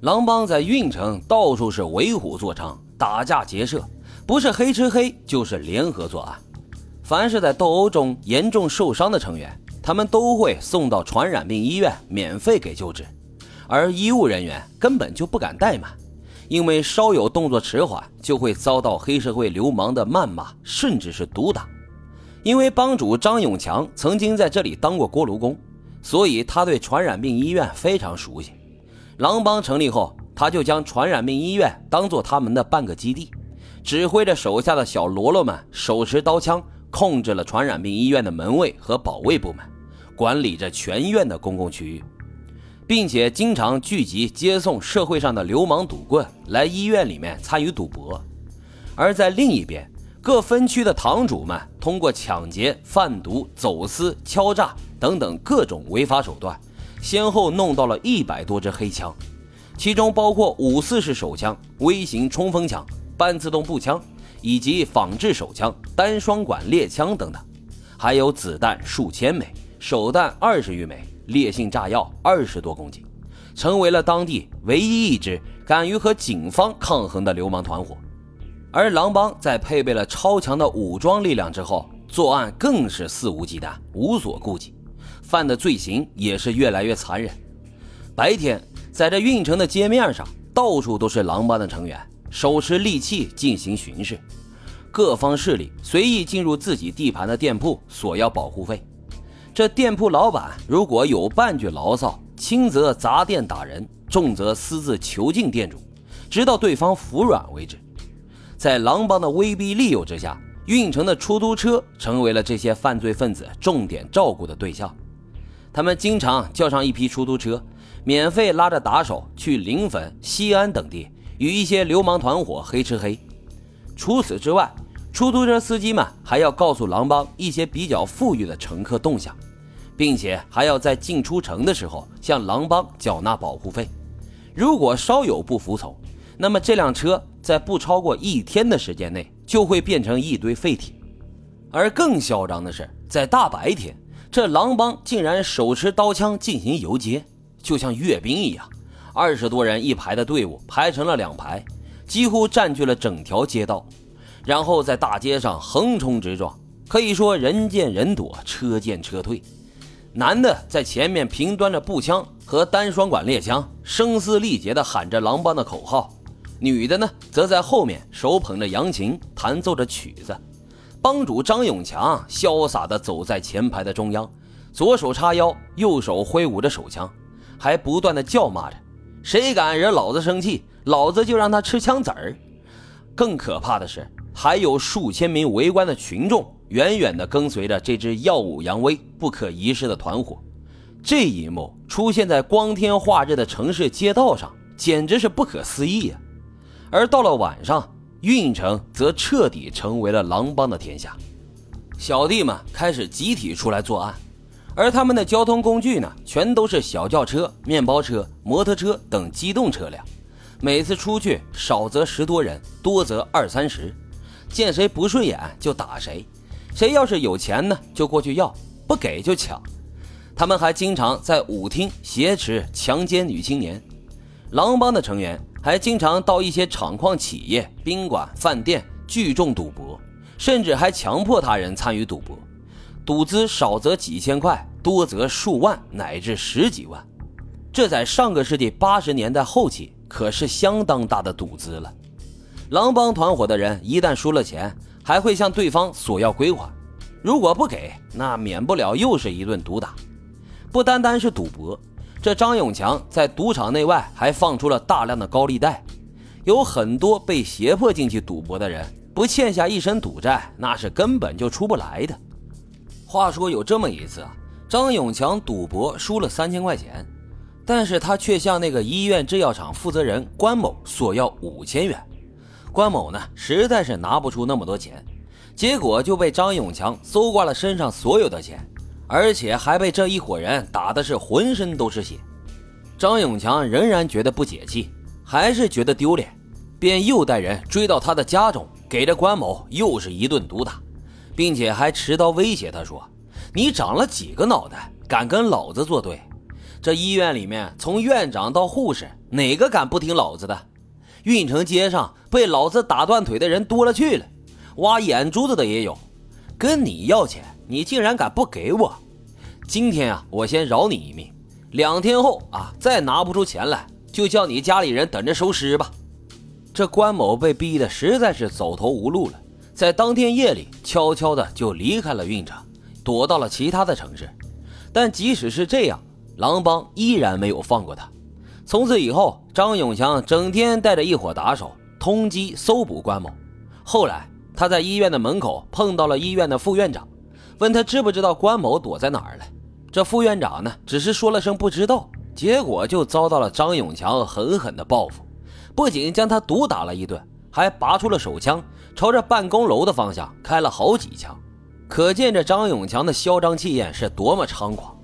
狼帮在运城到处是为虎作伥，打架劫舍，不是黑吃黑就是联合作案。凡是在斗殴中严重受伤的成员，他们都会送到传染病医院免费给救治，而医务人员根本就不敢怠慢，因为稍有动作迟缓，就会遭到黑社会流氓的谩骂，甚至是毒打。因为帮主张永强曾经在这里当过锅炉工，所以他对传染病医院非常熟悉。狼帮成立后，他就将传染病医院当做他们的半个基地，指挥着手下的小喽啰们手持刀枪，控制了传染病医院的门卫和保卫部门，管理着全院的公共区域，并且经常聚集接送社会上的流氓赌棍来医院里面参与赌博。而在另一边，各分区的堂主们通过抢劫、贩毒、走私、敲诈等等各种违法手段。先后弄到了一百多支黑枪，其中包括五四式手枪、微型冲锋枪、半自动步枪以及仿制手枪、单双管猎枪等等，还有子弹数千枚、手弹二十余枚、烈性炸药二十多公斤，成为了当地唯一一支敢于和警方抗衡的流氓团伙。而狼帮在配备了超强的武装力量之后，作案更是肆无忌惮、无所顾忌。犯的罪行也是越来越残忍。白天，在这运城的街面上，到处都是狼帮的成员，手持利器进行巡视。各方势力随意进入自己地盘的店铺索要保护费。这店铺老板如果有半句牢骚，轻则砸店打人，重则私自囚禁店主，直到对方服软为止。在狼帮的威逼利诱之下，运城的出租车成为了这些犯罪分子重点照顾的对象。他们经常叫上一批出租车，免费拉着打手去临汾、西安等地与一些流氓团伙黑吃黑。除此之外，出租车司机们还要告诉狼帮一些比较富裕的乘客动向，并且还要在进出城的时候向狼帮缴纳保护费。如果稍有不服从，那么这辆车在不超过一天的时间内就会变成一堆废铁。而更嚣张的是，在大白天。这狼帮竟然手持刀枪进行游街，就像阅兵一样，二十多人一排的队伍排成了两排，几乎占据了整条街道，然后在大街上横冲直撞，可以说人见人躲，车见车退。男的在前面平端着步枪和单双管猎枪，声嘶力竭地喊着狼帮的口号；女的呢，则在后面手捧着扬琴，弹奏着曲子。帮主张永强潇洒地走在前排的中央，左手叉腰，右手挥舞着手枪，还不断地叫骂着：“谁敢惹老子生气，老子就让他吃枪子儿。”更可怕的是，还有数千名围观的群众远远地跟随着这支耀武扬威、不可一世的团伙。这一幕出现在光天化日的城市街道上，简直是不可思议啊！而到了晚上，运城则彻底成为了狼帮的天下，小弟们开始集体出来作案，而他们的交通工具呢，全都是小轿车、面包车、摩托车等机动车辆。每次出去，少则十多人，多则二三十，见谁不顺眼就打谁，谁要是有钱呢，就过去要，不给就抢。他们还经常在舞厅挟持、强奸女青年。狼帮的成员。还经常到一些厂矿企业、宾馆、饭店聚众赌博，甚至还强迫他人参与赌博，赌资少则几千块，多则数万乃至十几万。这在上个世纪八十年代后期可是相当大的赌资了。狼帮团伙的人一旦输了钱，还会向对方索要归还，如果不给，那免不了又是一顿毒打。不单单是赌博。这张永强在赌场内外还放出了大量的高利贷，有很多被胁迫进去赌博的人，不欠下一身赌债，那是根本就出不来的。话说有这么一次啊，张永强赌博输了三千块钱，但是他却向那个医院制药厂负责人关某索要五千元，关某呢实在是拿不出那么多钱，结果就被张永强搜刮了身上所有的钱。而且还被这一伙人打的是浑身都是血，张永强仍然觉得不解气，还是觉得丢脸，便又带人追到他的家中，给这关某又是一顿毒打，并且还持刀威胁他说：“你长了几个脑袋，敢跟老子作对？这医院里面，从院长到护士，哪个敢不听老子的？运城街上被老子打断腿的人多了去了，挖眼珠子的也有。跟你要钱，你竟然敢不给我？今天啊，我先饶你一命，两天后啊，再拿不出钱来，就叫你家里人等着收尸吧。这关某被逼得实在是走投无路了，在当天夜里悄悄的就离开了运城，躲到了其他的城市。但即使是这样，狼帮依然没有放过他。从此以后，张永强整天带着一伙打手通缉搜捕关某。后来，他在医院的门口碰到了医院的副院长，问他知不知道关某躲在哪儿了。这副院长呢，只是说了声不知道，结果就遭到了张永强狠狠的报复，不仅将他毒打了一顿，还拔出了手枪，朝着办公楼的方向开了好几枪。可见这张永强的嚣张气焰是多么猖狂。